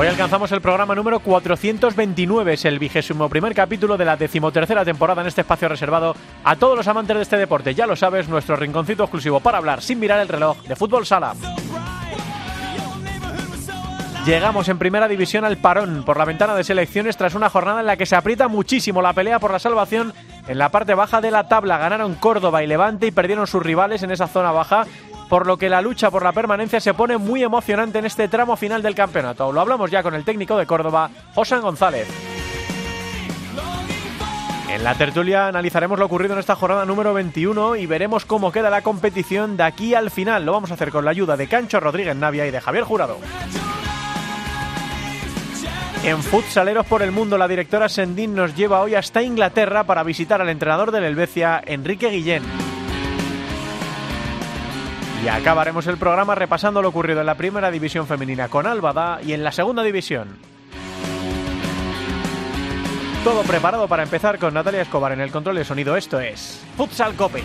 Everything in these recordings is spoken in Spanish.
Hoy alcanzamos el programa número 429, es el vigésimo primer capítulo de la decimotercera temporada en este espacio reservado a todos los amantes de este deporte. Ya lo sabes, nuestro rinconcito exclusivo para hablar sin mirar el reloj de fútbol sala. Llegamos en primera división al parón por la ventana de selecciones tras una jornada en la que se aprieta muchísimo la pelea por la salvación en la parte baja de la tabla. Ganaron Córdoba y Levante y perdieron sus rivales en esa zona baja por lo que la lucha por la permanencia se pone muy emocionante en este tramo final del campeonato. Lo hablamos ya con el técnico de Córdoba, José González. En la tertulia analizaremos lo ocurrido en esta jornada número 21 y veremos cómo queda la competición de aquí al final. Lo vamos a hacer con la ayuda de Cancho Rodríguez Navia y de Javier Jurado. En Futsaleros por el Mundo, la directora Sendín nos lleva hoy hasta Inglaterra para visitar al entrenador del Helvecia, Enrique Guillén. Acabaremos el programa repasando lo ocurrido en la primera división femenina con Albada y en la segunda división. Todo preparado para empezar con Natalia Escobar en el control de sonido. Esto es Futsal Cope.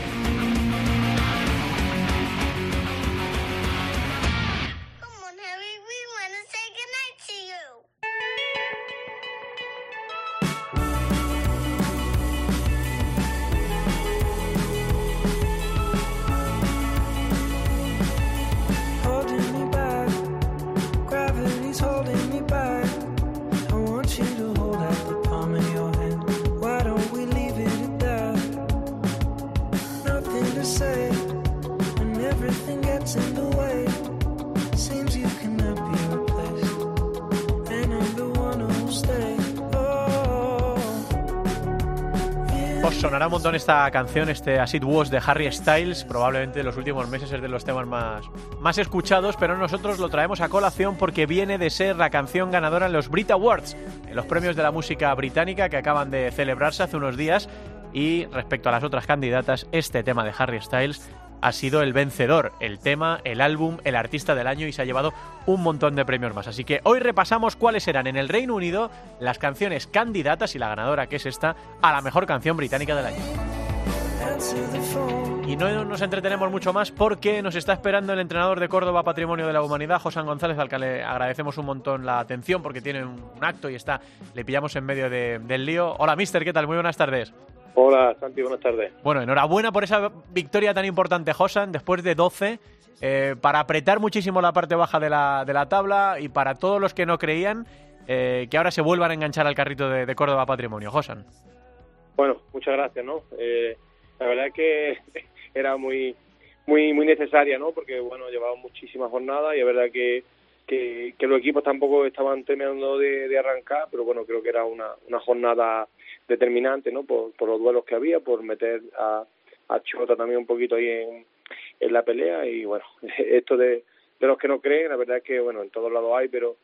Esta canción, este As It Was de Harry Styles. Probablemente en los últimos meses es de los temas más, más escuchados, pero nosotros lo traemos a colación porque viene de ser la canción ganadora en los Brit Awards, en los premios de la música británica que acaban de celebrarse hace unos días. Y respecto a las otras candidatas, este tema de Harry Styles ha sido el vencedor, el tema, el álbum, el artista del año y se ha llevado un montón de premios más. Así que hoy repasamos cuáles eran en el Reino Unido las canciones candidatas y la ganadora que es esta a la mejor canción británica del año. Y no nos entretenemos mucho más porque nos está esperando el entrenador de Córdoba Patrimonio de la Humanidad, José González, al que le agradecemos un montón la atención porque tiene un acto y está, le pillamos en medio de- del lío. Hola, mister, ¿qué tal? Muy buenas tardes. Hola, Santi, buenas tardes. Bueno, enhorabuena por esa victoria tan importante, Josan, después de 12, eh, para apretar muchísimo la parte baja de la, de la tabla y para todos los que no creían eh, que ahora se vuelvan a enganchar al carrito de, de Córdoba Patrimonio. Josan. Bueno, muchas gracias, ¿no? Eh, la verdad es que era muy muy muy necesaria, ¿no? Porque, bueno, llevaba muchísimas jornadas y es verdad que, que, que los equipos tampoco estaban terminando de, de arrancar, pero bueno, creo que era una, una jornada determinante, ¿no? Por, los duelos que había, por meter a, a Chota también un poquito ahí en, en la pelea y, bueno, esto de, de los que no creen, la verdad es que, bueno, en todos lados hay, pero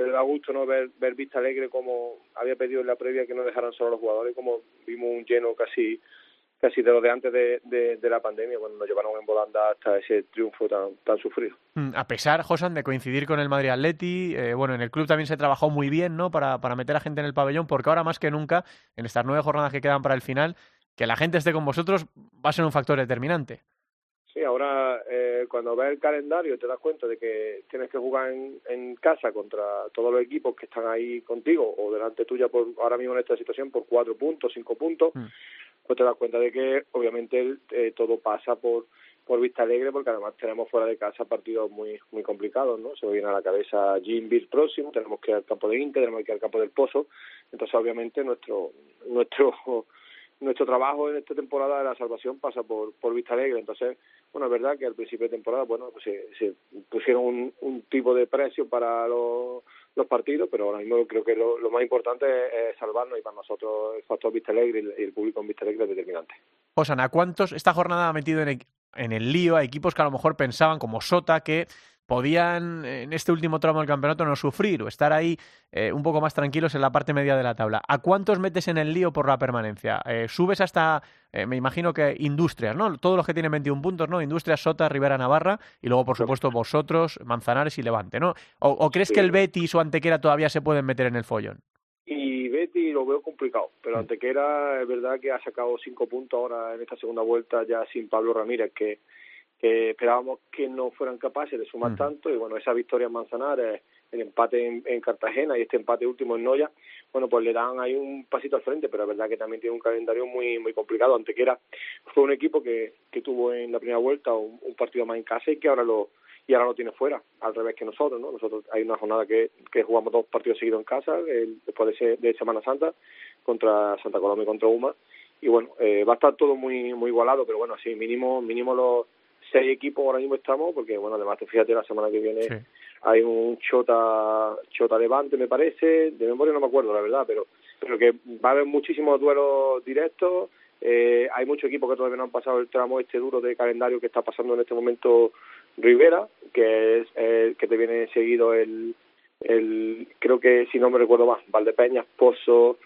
pero da gusto no ver ver Vista Alegre como había pedido en la previa que no dejaran solo a los jugadores como vimos un lleno casi casi de lo de antes de, de, de la pandemia cuando nos llevaron en volanda hasta ese triunfo tan tan sufrido Mm, A pesar, Josan, de coincidir con el Madrid Atleti, eh, bueno, en el club también se trabajó muy bien, ¿no? Para, para meter a gente en el pabellón, porque ahora más que nunca, en estas nueve jornadas que quedan para el final, que la gente esté con vosotros va a ser un factor determinante. sí ahora eh, cuando ves el calendario te das cuenta de que tienes que jugar en, en casa contra todos los equipos que están ahí contigo o delante tuya por ahora mismo en esta situación por cuatro puntos cinco puntos Mm. Pues te das cuenta de que obviamente eh, todo pasa por por Vista Alegre porque además tenemos fuera de casa partidos muy muy complicados no se viene a la cabeza Jimbil próximo tenemos que ir al campo de Inter tenemos que ir al campo del Pozo. Entonces obviamente nuestro nuestro nuestro trabajo en esta temporada de la salvación pasa por por Vista Alegre. Entonces bueno es verdad que al principio de temporada bueno pues se, se pusieron un tipo de precio para los los partidos, pero ahora mismo creo que lo, más importante es, salvarnos y para nosotros el factor Vista Alegre y el, y el público en Vista Alegre es determinante. Josan, ¿a cuántos esta jornada ha metido en, e- en el lío a equipos que a lo mejor pensaban, como Sota, que podían en este último tramo del campeonato no sufrir o estar ahí eh, un poco más tranquilos en la parte media de la tabla. ¿A cuántos metes en el lío por la permanencia? Eh, subes hasta, eh, me imagino que Industrias, ¿no? Todos los que tienen 21 puntos, ¿no? Industrias, Sota, Rivera, Navarra y luego, por supuesto, vosotros, Manzanares y Levante, ¿no? ¿O, o crees que el Betis o Antequera todavía se pueden meter en el follón? Y Betty lo veo complicado, pero Mm. Antequera es verdad que ha sacado cinco puntos ahora en esta segunda vuelta ya sin Pablo Ramírez, que, que esperábamos que no fueran capaces de sumar Mm. tanto y bueno, esa victoria en Manzanares, el empate en, en Cartagena y este empate último en Noya, bueno, pues le dan ahí un pasito al frente, pero es verdad que también tiene un calendario muy muy complicado. Antequera fue un equipo que, que tuvo en la primera vuelta un, un partido más en casa y que ahora lo y ahora lo tiene fuera, al revés que nosotros, ¿no? Nosotros hay una jornada que, que jugamos dos partidos seguidos en casa, el- después de, ese- de Semana Santa, contra Santa Coloma y contra UMA, y bueno, eh, va a estar todo muy muy igualado, pero bueno, sí, mínimo mínimo los seis equipos ahora mismo estamos, porque bueno, además tú fíjate la semana que viene Sí. hay un Chota Chota Levante me parece, de memoria no me acuerdo la verdad, pero pero que va a haber muchísimos duelos directos, eh, hay muchos equipos que todavía no han pasado el tramo este duro de calendario que está pasando en este momento Rivera, que es el que te viene seguido el, el creo que si no me recuerdo más, Valdepeñas, Pozo,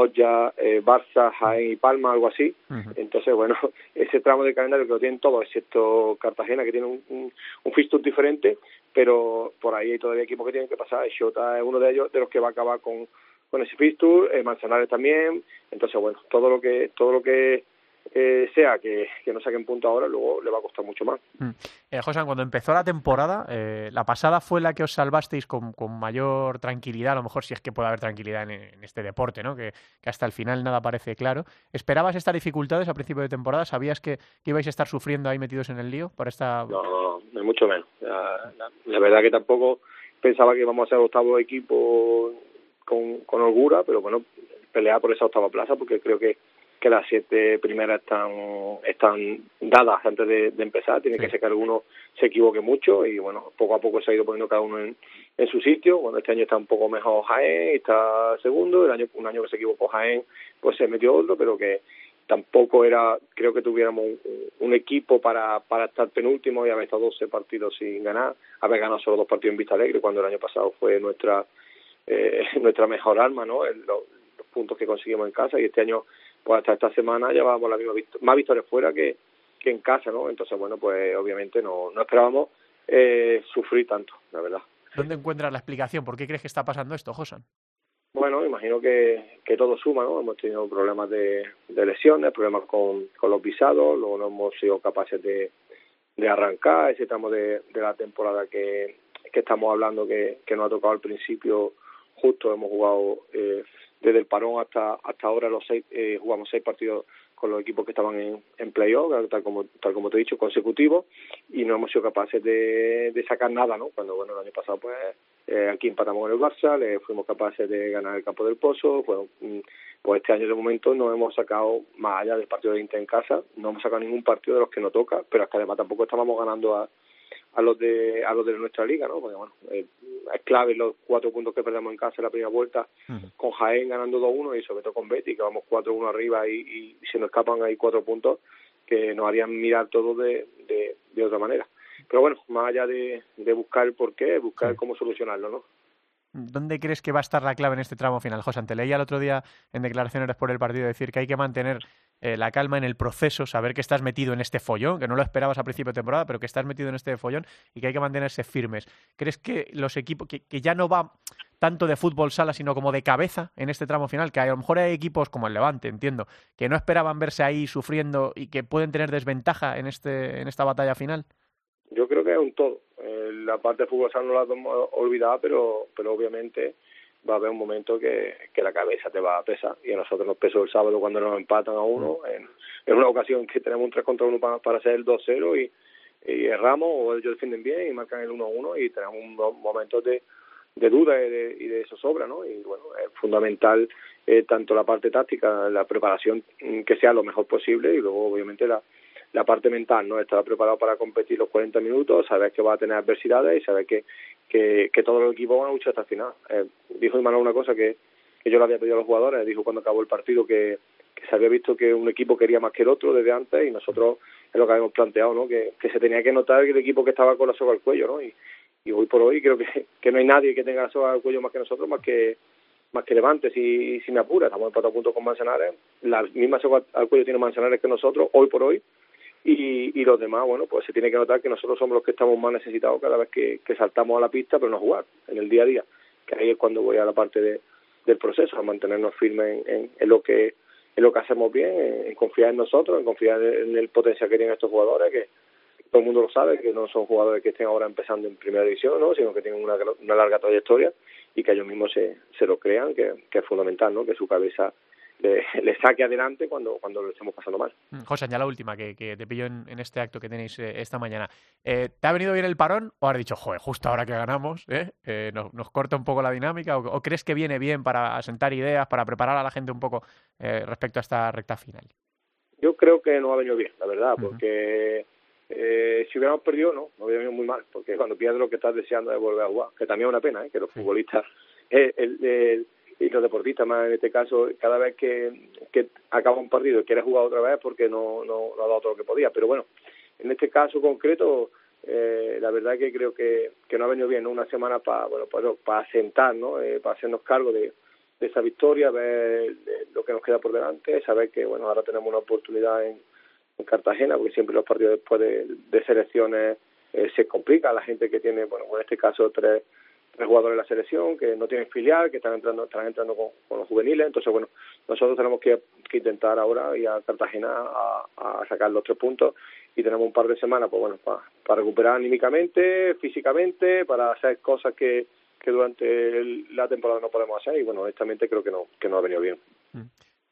Noya, eh, Barça, Jaén y Palma, algo así. Entonces, bueno, ese tramo de calendario que lo tienen todos, excepto Cartagena, que tiene un, un, un fixture diferente, pero por ahí hay todavía equipos que tienen que pasar. Xota es uno de ellos, de los que va a acabar con, con ese fixture, eh, Manzanares también. Entonces, bueno, todo lo que todo lo que eh, sea que, que no saquen punto ahora, luego le va a costar mucho más. Mm. Eh, José, cuando empezó la temporada, eh, la pasada fue la que os salvasteis con, con mayor tranquilidad, a lo mejor si es que puede haber tranquilidad en, en este deporte, ¿no? Que, que hasta el final nada parece claro. ¿Esperabas estas dificultades a principio de temporada? ¿Sabías que, que ibais a estar sufriendo ahí metidos en el lío por esta... No, no, no, mucho menos. La, la- la verdad que tampoco pensaba que íbamos a ser octavo equipo con, con holgura, pero bueno, pelear por esa octava plaza porque creo que que las siete primeras están están dadas antes de, de empezar, tiene Sí. que ser que alguno se equivoque mucho y bueno, poco a poco se ha ido poniendo cada uno en, en su sitio, bueno, este año está un poco mejor Jaén, está segundo, el año un año que se equivocó Jaén, pues se metió otro, pero que tampoco era, creo que tuviéramos un, un equipo para, para estar penúltimo y haber estado 12 partidos sin ganar, haber ganado solo dos partidos en Vista Alegre cuando el año pasado fue nuestra eh, nuestra mejor arma, ¿no? El- los, los puntos que conseguimos en casa y este año, pues hasta esta semana llevábamos la misma vict- más victorias fuera que, que en casa, ¿no? Entonces, bueno, pues obviamente no, no esperábamos eh, sufrir tanto, la verdad. ¿Dónde encuentras la explicación? ¿Por qué crees que está pasando esto, José? Bueno, imagino que, que todo suma, ¿no? Hemos tenido problemas de, de lesiones, problemas con, con los visados, luego no hemos sido capaces de, de arrancar ese tramo de, de la temporada que, que estamos hablando que, que nos ha tocado al principio justo, hemos jugado eh, desde el parón hasta hasta ahora los seis, eh, jugamos seis partidos con los equipos que estaban en, en playoff, tal como, tal como te he dicho, consecutivos, y no hemos sido capaces de, de sacar nada, ¿no? Cuando, bueno, el año pasado, pues, eh, aquí empatamos con el Barça, le fuimos capaces de ganar el campo del Pozo, bueno, mm, pues este año de momento no hemos sacado, más allá del partido de Inter en casa, no hemos sacado ningún partido de los que no toca, pero es que además tampoco estábamos ganando a, a los de a los de nuestra liga, ¿no? Porque bueno, eh, es clave los cuatro puntos que perdemos en casa en la primera vuelta, con Jaén ganando 2-1 y sobre todo con Betty, que vamos 4-1 arriba y, y se nos escapan ahí cuatro puntos que nos harían mirar todo de, de, de otra manera. Pero bueno, más allá de, de buscar el porqué, buscar cómo solucionarlo, ¿no? ¿Dónde crees que va a estar la clave en este tramo final, José? Te leía el otro día en declaraciones después del partido decir que hay que mantener eh, la calma en el proceso, saber que estás metido en este follón, que no lo esperabas a principio de temporada, pero que estás metido en este follón y que hay que mantenerse firmes. ¿Crees que los equipos, que, que ya no va tanto de fútbol sala, sino como de cabeza en este tramo final? Que a lo mejor hay equipos como el Levante, entiendo, que no esperaban verse ahí sufriendo y que pueden tener desventaja en, este, en esta batalla final. Yo creo que es un todo. Eh, la parte sala no la hemos olvidado, pero, pero obviamente va a haber un momento que, que la cabeza te va a pesar. Y a nosotros nos pesó el sábado cuando nos empatan a uno, en, en una ocasión que tenemos un 3 contra 1 para, para hacer el 2-0 y, y erramos o ellos defienden bien y marcan el 1-1 y tenemos unos momentos de, de duda y de, y de zozobra, ¿no? Y bueno, es fundamental eh, tanto la parte táctica, la preparación mm, que sea lo mejor posible y luego obviamente la, la parte mental, ¿no? Estar preparado para competir los 40 minutos, saber que va a tener adversidades y saber que, que, que todos los equipos van a luchar hasta el final. Eh, dijo Imanol una cosa que, que yo le había pedido a los jugadores, dijo cuando acabó el partido que, que se había visto que un equipo quería más que el otro desde antes y nosotros es lo que habíamos planteado, ¿no? Que, que se tenía que notar que el equipo que estaba con la soga al cuello, ¿no? Y, y hoy por hoy creo que, que no hay nadie que tenga la soga al cuello más que nosotros, más que más que Levante, si, si me apura, estamos empatados a punto con Manzanares, la misma soga al cuello tiene Manzanares que nosotros, hoy por hoy, y, y los demás, bueno, pues se tiene que notar que nosotros somos los que estamos más necesitados cada vez que, saltamos a la pista, pero no jugar, en el día a día, que ahí es cuando voy a la parte de, del proceso, a mantenernos firmes en, lo que en lo que hacemos bien, en, en confiar en nosotros, en confiar en el potencial que tienen estos jugadores, que todo el mundo lo sabe, que no son jugadores que estén ahora empezando en primera división, ¿no? sino que tienen una, una larga trayectoria y que ellos mismos se, se lo crean, que, que es fundamental, ¿no? que su cabeza le, le, saque adelante cuando, cuando lo estemos pasando mal. José, ya la última que, que te pillo en, en, este acto que tenéis eh, esta mañana. Eh, ¿Te ha venido bien el parón o has dicho, joder, justo ahora que ganamos, eh, eh nos, nos, corta un poco la dinámica? O, o, crees que viene bien para asentar ideas, para preparar a la gente un poco eh, respecto a esta recta final? Yo creo que no ha venido bien, la verdad, porque... Uh -huh eh, si hubiéramos perdido, no, no hubiera venido muy mal, porque cuando pierdes lo que estás deseando es volver a jugar, que también es una pena, ¿eh? que los futbolistas el, el, y los deportistas más en este caso, cada vez que, que acaba un partido y quiere jugar otra vez porque no, no, no ha dado todo lo que podía, pero bueno, en este caso concreto, eh, la verdad que creo que, que no ha venido bien, una semana para bueno, para, para sentar, ¿no? Eh, para hacernos cargo de, de esa victoria, ver lo que nos queda por delante, saber que bueno ahora tenemos una oportunidad en en Cartagena, porque siempre los partidos después de, de selecciones eh, se complica. La gente que tiene, bueno, en este caso tres, tres jugadores de la selección, que no tienen filial, que están entrando, están entrando con, los juveniles. Entonces, bueno, nosotros tenemos que, intentar ahora ir a Cartagena a, sacar los tres puntos y tenemos un par de semanas, pues bueno, para, para recuperar anímicamente, físicamente, para hacer cosas que, que durante el, la temporada no podemos hacer y bueno, honestamente creo que no, que no ha venido bien. Mm.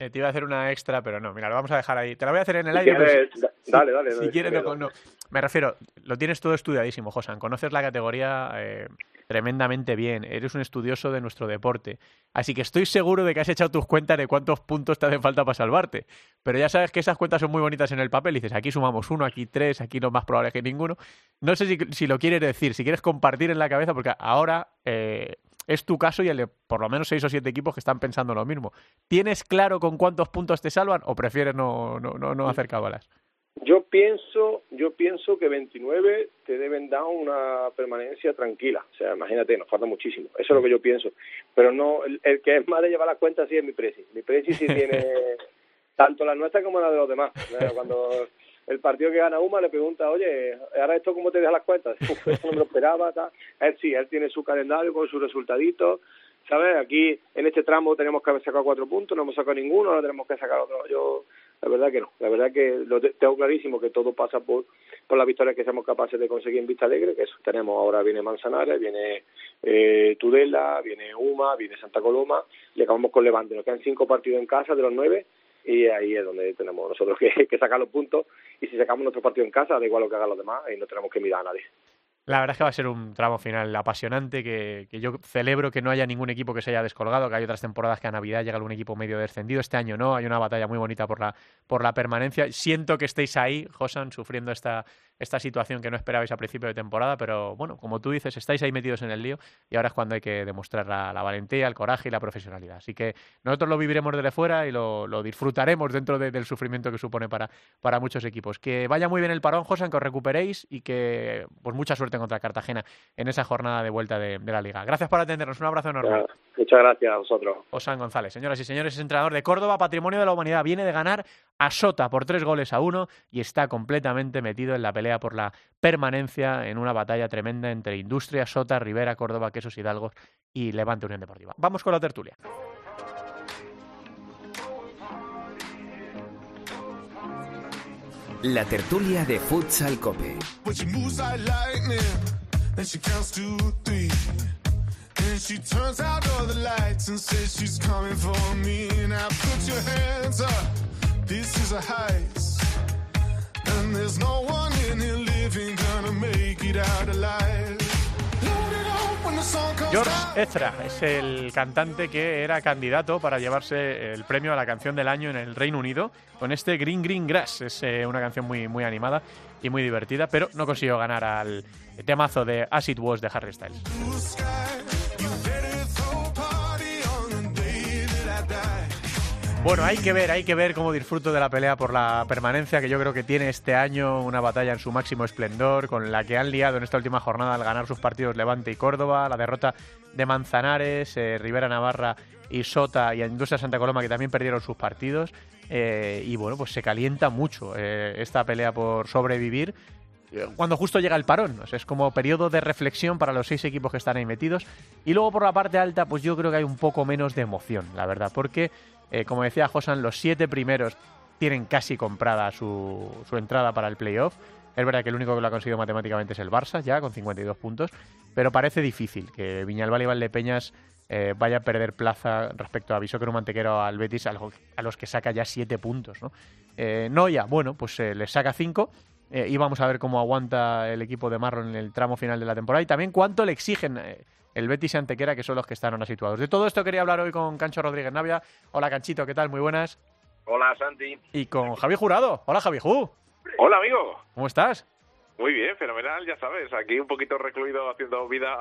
Eh, te iba a hacer una extra, pero no, mira, lo vamos a dejar ahí. Te la voy a hacer en el aire. Quieres, pero si, dale, dale. Si, si quieres, no, no, Me refiero, lo tienes todo estudiadísimo, Josan. Conoces la categoría eh, tremendamente bien. Eres un estudioso de nuestro deporte. Así que estoy seguro de que has echado tus cuentas de cuántos puntos te hacen falta para salvarte. Pero ya sabes que esas cuentas son muy bonitas en el papel. dices, aquí sumamos uno, aquí tres, aquí no más probable que ninguno. No sé si, si lo quieres decir, si quieres compartir en la cabeza, porque ahora eh, es tu caso y el de por lo menos seis o siete equipos que están pensando lo mismo. ¿Tienes claro con cuántos puntos te salvan o prefieres no, no, no, no hacer cábalas? Yo pienso, yo pienso que 29 te deben dar una permanencia tranquila. O sea, imagínate, nos falta muchísimo. Eso es lo que yo pienso. Pero no, el, el que es más de llevar las cuentas sí es mi presi. Mi presi sí tiene tanto la nuestra como la de los demás. Cuando el partido que gana Uma le pregunta, oye, ahora esto cómo te deja las cuentas? Eso no me lo esperaba, tal. Él sí, él tiene su calendario con sus resultaditos, ¿sabes? Aquí en este tramo tenemos que haber sacado cuatro puntos, no hemos sacado ninguno, ahora tenemos que sacar otro. Yo, la verdad que no, la verdad que lo tengo clarísimo que todo pasa por, por la victoria que seamos capaces de conseguir en Vista Alegre, que eso tenemos ahora, viene Manzanares, viene eh, Tudela, viene Uma, viene Santa Coloma, y acabamos con Levante, nos quedan cinco partidos en casa de los nueve, y ahí es donde tenemos nosotros que, sacar los puntos y si sacamos nuestro partido en casa da igual lo que hagan los demás y no tenemos que mirar a nadie. La verdad es que va a ser un tramo final apasionante, que, que, yo celebro que no haya ningún equipo que se haya descolgado, que hay otras temporadas que a Navidad llega algún equipo medio descendido. Este año no, hay una batalla muy bonita por la, por la permanencia. Siento que estéis ahí, Josan, sufriendo esta, esta situación que no esperabais a principio de temporada, pero bueno, como tú dices, estáis ahí metidos en el lío y ahora es cuando hay que demostrar la, la valentía, el coraje y la profesionalidad. Así que nosotros lo viviremos desde fuera y lo, lo disfrutaremos dentro de, del sufrimiento que supone para, para muchos equipos. Que vaya muy bien el parón, Josan, que os recuperéis y que pues mucha suerte contra Cartagena en esa jornada de vuelta de, de la liga. Gracias por atendernos, un abrazo enorme. Muchas gracias a vosotros. Osan González, señoras y señores, es entrenador de Córdoba, Patrimonio de la Humanidad. Viene de ganar a Sota por tres goles a uno y está completamente metido en la pelea por la permanencia en una batalla tremenda entre Industria, Sota, Rivera, Córdoba, Quesos Hidalgos y Levante Unión Deportiva. Vamos con la tertulia. La tertulia de Futsal Cope. this is a heist. And there's no one in here living gonna make it out alive. George Ezra es el cantante que era candidato para llevarse el premio a la canción del año en el Reino Unido con este Green Green Grass. Es eh, una canción muy, muy animada y muy divertida, pero no consiguió ganar al temazo de Acid Was de Harry Styles. Bueno, hay que ver, hay que ver cómo disfruto de la pelea por la permanencia que yo creo que tiene este año una batalla en su máximo esplendor, con la que han liado en esta última jornada al ganar sus partidos Levante y Córdoba, la derrota de Manzanares, eh, Rivera Navarra y Sota y Industria Santa Coloma que también perdieron sus partidos. eh, y bueno, pues se calienta mucho eh, esta pelea por sobrevivir cuando justo llega el parón. O es como periodo de reflexión para los seis equipos que están ahí metidos. Y luego por la parte alta, pues yo creo que hay un poco menos de emoción, la verdad, porque, eh, como decía Josan, los siete primeros tienen casi comprada su, entrada para el playoff. Es verdad que el único que lo ha conseguido matemáticamente es el Barça, ya con 52 puntos, pero parece difícil que Viñalbal y Valdepeñas eh, vaya a perder plaza respecto a Bisóquero Mantequero al Betis, a a los que saca ya siete puntos. ¿no? Eh, Noya, bueno, pues eh, les saca cinco. eh, y vamos a ver cómo aguanta el equipo de Marro en el tramo final de la temporada y también cuánto le exigen eh, el Betis y Antequera, que son los que están ahora situados. De todo esto quería hablar hoy con Cancho Rodríguez Navia. Hola Canchito, ¿qué tal? Muy buenas. Hola, Santi. Y con Javi Jurado. Hola Javi Ju. Hola, amigo. ¿Cómo estás? Muy bien, fenomenal, ya sabes. Aquí un poquito recluido haciendo vida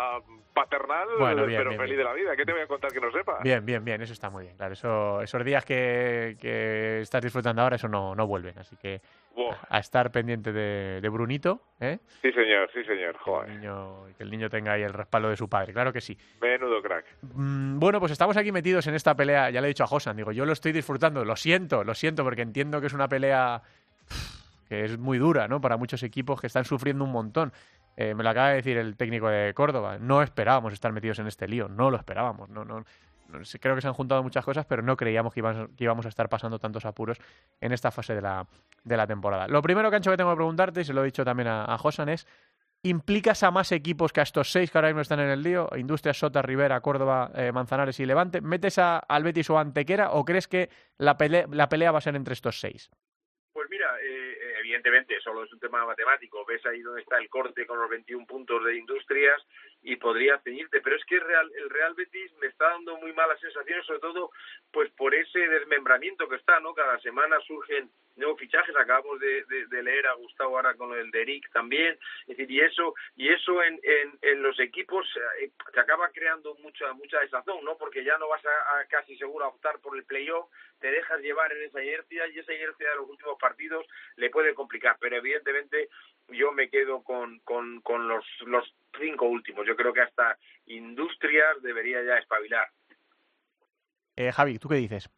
paternal, Bueno, bien, pero bien, feliz bien. de la vida. ¿Qué te voy a contar que no sepas? Bien, bien, bien, eso está muy bien. Claro, eso, esos días que, que estás disfrutando ahora, eso no, no vuelven. Así que a estar pendiente de, de Brunito, ¿eh? Sí, señor, sí, señor. Que el, niño, que el niño tenga ahí el respaldo de su padre, claro que sí. menudo crack. Mm, Bueno, pues estamos aquí metidos en esta pelea. Ya le he dicho a Josan, digo, yo lo estoy disfrutando. Lo siento, lo siento, porque entiendo que es una pelea que es muy dura, ¿no? Para muchos equipos que están sufriendo un montón. Eh, me lo acaba de decir el técnico de Córdoba. No esperábamos estar metidos en este lío, no lo esperábamos. No, no, creo que se han juntado muchas cosas, pero no creíamos que íbamos, a estar pasando tantos apuros en esta fase de la, de la temporada. Lo primero, Cancho, que tengo que preguntarte, y se lo he dicho también a, a Josan, es ¿Implicas a más equipos que a estos seis que ahora mismo están en el lío? Industrias, Sota, Rivera, Córdoba, eh, Manzanares y Levante. ¿Metes a, al Betis o Antequera o crees que la pelea, la pelea va a ser entre estos seis? Pues mira, eh, eh, evidentemente, solo es un tema matemático. Ves ahí donde está el corte con los 21 puntos de Industrias y podría ceñirte. Pero es que el Real, el Real Betis me está dando muy malas sensaciones, sobre todo pues por ese desmembramiento que está, ¿no? Cada semana surgen nuevos fichajes. Acabamos de, de- de leer a Gustavo ahora con el de Eric también. Decir, y eso, y eso en, en, en los equipos eh, te acaba creando mucha mucha desazón, ¿no? Porque ya no vas a, a casi seguro a optar por el playoff, te dejas llevar en esa inercia y esa inercia de los últimos partidos le puede complicar. Pero evidentemente yo me quedo con, con, con los, los cinco últimos. Yo creo que hasta Industrias debería ya espabilar. Eh, Javi, ¿tú qué dices?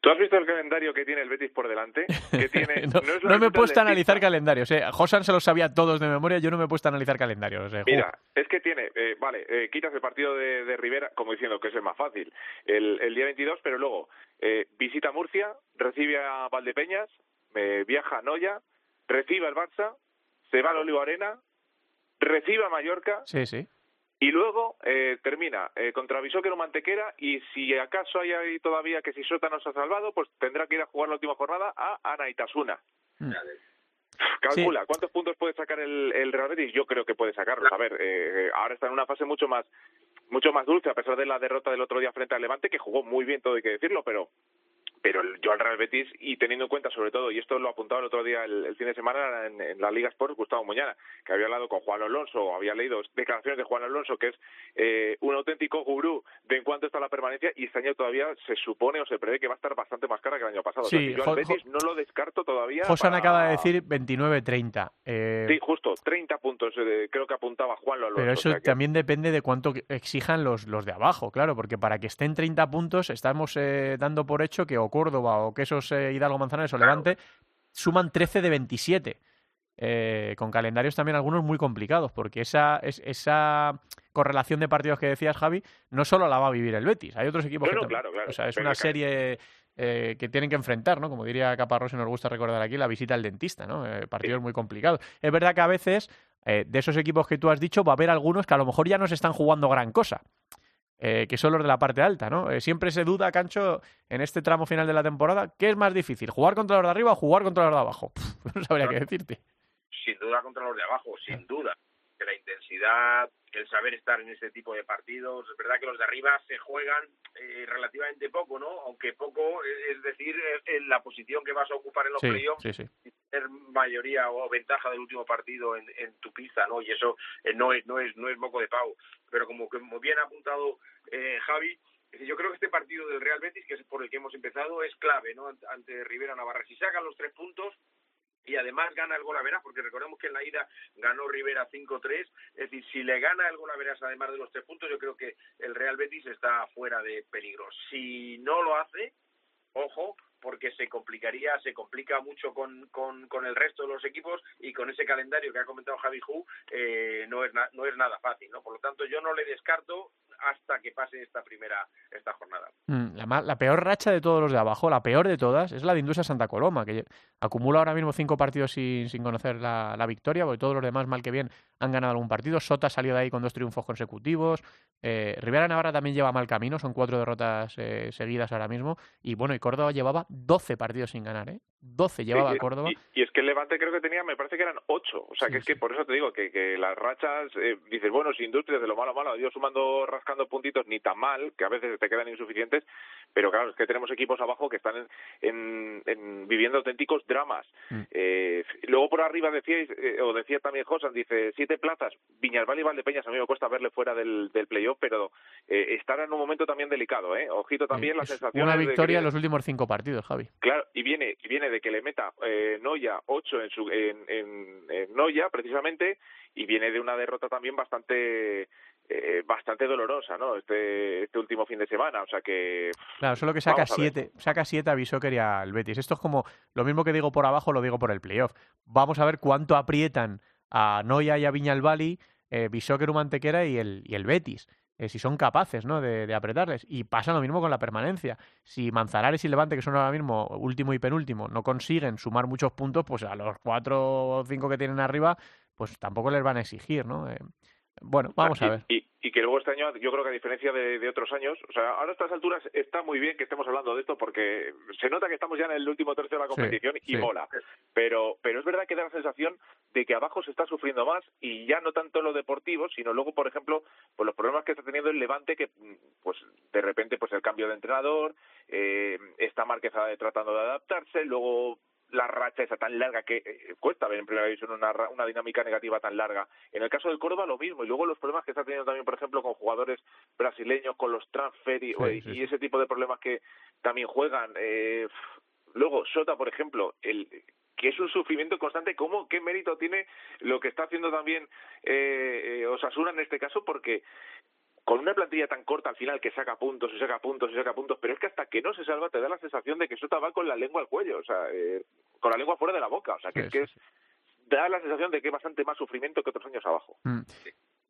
¿Tú has visto el calendario que tiene el Betis por delante? Que tiene, no, es la no me he puesto a analizar calendarios. Eh. Josan se los sabía todos de memoria, yo no me he puesto a analizar calendarios. eh. Mira, es que tiene, eh, vale, eh, quitas el partido de, de Rivera, como diciendo que es el más fácil, el, el día 22, pero luego eh, visita Murcia, recibe a Valdepeñas, eh, viaja a Noya, recibe al Barça, se va al Olivo Arena, recibe a Mallorca Sí, sí. y luego eh, termina eh, contra Bisóquero Mantequera y si acaso hay ahí todavía que si Sota no se ha salvado, pues tendrá que ir a jugar la última jornada a Anaitasuna. Mm. Calcula, ¿cuántos puntos puede sacar el, el Real Betis? Yo creo que puede sacarlos. A ver, eh, ahora está en una fase mucho más mucho más dulce, a pesar de la derrota del otro día frente al Levante, que jugó muy bien, todo hay que decirlo, pero pero yo al Real Betis, y teniendo en cuenta sobre todo, y esto lo apuntaba el otro día, el, el fin de semana, en, en la Liga Sport, Gustavo Muñana, que había hablado con Juan Alonso, había leído declaraciones de Juan Alonso, que es eh, un auténtico gurú de en cuanto está la permanencia, y este año todavía se supone o se prevé que va a estar bastante más cara que el año pasado. O sea, Sí, que yo Jo- al Betis no lo descarto todavía. Josan para- acaba de decir 29-30. Eh, Sí, justo, 30 puntos, eh, creo que apuntaba Juan Alonso. Pero o eso sea que- también depende de cuánto exijan los, los de abajo, claro, porque para que estén 30 puntos estamos eh, dando por hecho que o Córdoba o que esos eh, Hidalgo Manzanares o Levante suman 13 de 27. eh, con calendarios también algunos muy complicados, porque esa, es, esa correlación de partidos que decías, Javi, no solo la va a vivir el Betis, hay otros equipos No, que no, claro, claro. O sea, es una serie eh, que tienen que enfrentar, ¿no? Como diría Caparrós y nos gusta recordar aquí, la visita al dentista, ¿no? Eh, partidos muy complicados. Es verdad que a veces, eh, de esos equipos que tú has dicho, va a haber algunos que a lo mejor ya no se están jugando gran cosa. Eh, que son los de la parte alta, ¿no? Eh, siempre se duda, Cancho, en este tramo final de la temporada, ¿qué es más difícil? ¿Jugar contra los de arriba o jugar contra los de abajo? Pff, no sabría qué decirte. sin duda contra los de abajo, sin duda. Que la intensidad, el saber estar en este tipo de partidos, es verdad que los de arriba se juegan eh, relativamente poco, ¿no? Aunque poco, eh, es decir, eh, en la posición que vas a ocupar en los Sí, playoffs, sí, sí. tener mayoría o ventaja del último partido en, en tu pista, ¿no? Y eso eh, no es no es no es moco de pavo. Pero como, como bien ha apuntado eh, Javi, yo creo que este partido del Real Betis, que es por el que hemos empezado, es clave, ¿no? Ante Rivera Navarra. Si sacan los tres puntos y además gana el Golaveras, porque recordemos que en la ida ganó Rivera 5-3, es decir, si le gana el Golaveras además de los tres puntos, yo creo que el Real Betis está fuera de peligro. Si no lo hace, ojo, porque se complicaría, se complica mucho con, con, el resto de los equipos y con ese calendario que ha comentado Javi Hu, eh, no, es no es nada fácil, ¿no? Por lo tanto, yo no le descarto hasta que pase esta primera esta jornada. Mm, La, peor racha de todos los de abajo, la peor de todas, es la de Industria Santa Coloma, que acumula ahora mismo cinco partidos sin, sin conocer la, la victoria, porque todos los demás, mal que bien, han ganado algún partido. Sota salió de ahí con dos triunfos consecutivos. Eh, Rivera Navarra también lleva mal camino, son cuatro derrotas eh, seguidas ahora mismo. Y bueno, y Córdoba llevaba 12 partidos sin ganar, ¿eh? 12 llevaba Sí. Córdoba. Y, y es que el Levante creo que tenía, me parece que eran ocho. O sea, Sí, que es sí. que por eso te digo que, que las rachas, eh, dices, bueno, si Industrias de lo malo a malo ha ido sumando, rascando puntitos, ni tan mal, que a veces te quedan insuficientes, pero claro, es que tenemos equipos abajo que están en, en- en- viviendo auténticos dramas. Mm. Eh, luego por arriba decíais, eh, o decía también Josan, dice, siete plazas, Viñalbal y Valdepeñas, a mí me cuesta verle fuera del, del playoff, pero eh, estar en un momento también delicado, ¿eh? Ojito también la sensación una de que victoria en los últimos cinco partidos, Javi. Claro, y viene, y viene de que le meta eh, Noya 8 en, su, en, en, en Noya, precisamente, y viene de una derrota también bastante eh, bastante dolorosa, ¿no? Este, este último fin de semana, o sea que... Claro, solo que saca siete, saca siete a Bishoker y al Betis. Esto es como lo mismo que digo por abajo, lo digo por el playoff. Vamos a ver cuánto aprietan a Noya y a Viñalbali, eh, Bishoker, Mantequera y el, y el Betis. eh, si son capaces ¿no? de, de apretarles. Y pasa lo mismo con la permanencia. Si Manzanares y Levante, que son ahora mismo último y penúltimo, no consiguen sumar muchos puntos, pues a los cuatro o cinco que tienen arriba, pues tampoco les van a exigir, ¿no? Eh, bueno, vamos y, a ver. Y, y que luego este año, yo creo que a diferencia de, de otros años, o sea, ahora a estas alturas está muy bien que estemos hablando de esto porque se nota que estamos ya en el último tercio de la Sí, competición y sí. mola. Pero, pero es verdad que da la sensación de que abajo se está sufriendo más y ya no tanto lo deportivo, sino luego, por ejemplo, pues los problemas que está teniendo el Levante, que mm, pues de repente pues el cambio de entrenador, eh, está Márquez tratando de adaptarse, luego la racha esa tan larga que eh, cuesta ver en primera división una, una dinámica negativa tan larga. En el caso del Córdoba lo mismo y luego los problemas que está teniendo también, por ejemplo, con jugadores brasileños, con los transfer y, Sí, y sí, sí. ese tipo de problemas que también juegan. Eh, luego Sota, por ejemplo, el que es un sufrimiento constante, ¿cómo, qué mérito tiene lo que está haciendo también eh, eh, Osasuna en este caso? Porque con una plantilla tan corta al final que saca puntos y saca puntos y saca puntos, pero es que hasta que no se salva te da la sensación de que Sota va con la lengua al cuello, o sea, eh, con la lengua fuera de la boca, o sea, que Sí, es que es, da la sensación de que es bastante más sufrimiento que otros años abajo. Mm.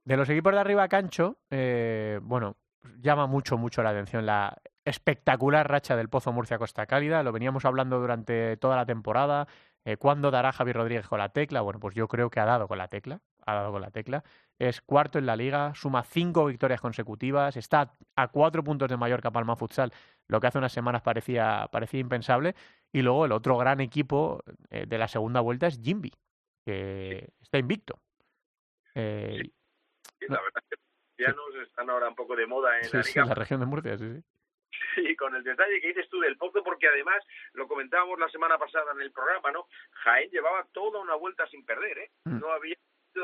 De los equipos de arriba, Cancho, eh, bueno, llama mucho, mucho la atención la espectacular racha del Pozo Murcia Costa Cálida. Lo veníamos hablando durante toda la temporada. Eh, ¿Cuándo dará Javi Rodríguez con la tecla? Bueno, pues yo creo que ha dado con la tecla. Ha dado con la tecla. Es cuarto en la liga, suma cinco victorias consecutivas, está a cuatro puntos de Mallorca Palma Futsal, lo que hace unas semanas parecía, parecía impensable. Y luego el otro gran equipo eh, de la segunda vuelta es Jimby, que está invicto. Eh, Sí, la verdad es que los están ahora un poco de moda en Sí, la sí, la región de Murcia, sí, sí. Sí, con el detalle que dices tú del Pozo, porque además lo comentábamos la semana pasada en el programa, ¿no? Jaén llevaba toda una vuelta sin perder, ¿eh? Mm. No había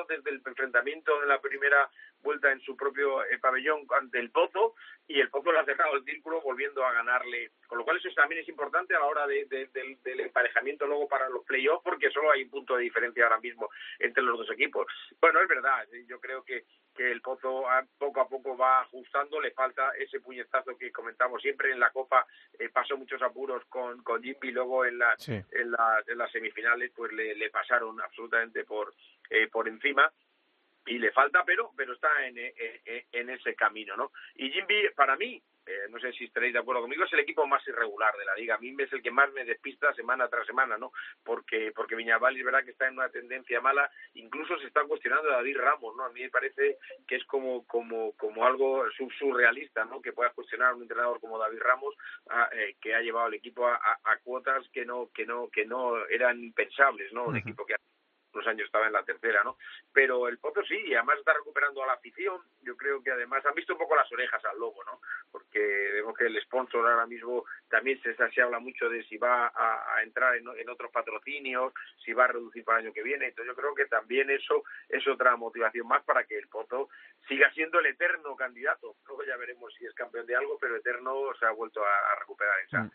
desde el enfrentamiento en la primera vuelta en su propio eh, pabellón ante el Pozo y el Pozo le ha cerrado el círculo volviendo a ganarle. Con lo cual eso también es importante a la hora de- de- del, del emparejamiento luego para los playoffs porque solo hay un punto de diferencia ahora mismo entre los dos equipos. Bueno, es verdad, eh, yo creo que que el Pozo poco a poco va ajustando, le falta ese puñetazo que comentamos siempre en la Copa, eh, pasó muchos apuros con, con Jimmy, luego en, la, Sí. en, la- en las semifinales pues le, le pasaron absolutamente por, eh, por encima y le falta, pero pero está en, en, ese camino, ¿no? Y Jimby, para mí, eh, no sé si estaréis de acuerdo conmigo, es el equipo más irregular de la liga. A mí es el que más me despista semana tras semana, ¿no? Porque porque Viñaval es verdad que está en una tendencia mala, incluso se está cuestionando a David Ramos, ¿no? A mí me parece que es como como como algo su- surrealista, ¿no? Que puedas cuestionar a un entrenador como David Ramos, a- eh, que ha llevado al equipo a, a- a cuotas que no que no que no eran impensables, ¿no? Un equipo que unos años estaba en la tercera, ¿no? Pero el Pozo sí, y además está recuperando a la afición. Yo creo que además han visto un poco las orejas al lobo, ¿no? Porque vemos que el sponsor ahora mismo también se, se habla mucho de si va a, entrar en, otros patrocinios, si va a reducir para el año que viene. Entonces yo creo que también eso es otra motivación más para que el Pozo siga siendo el eterno candidato. Luego ya veremos si es campeón de algo, pero eterno se ha vuelto a, a recuperar esa.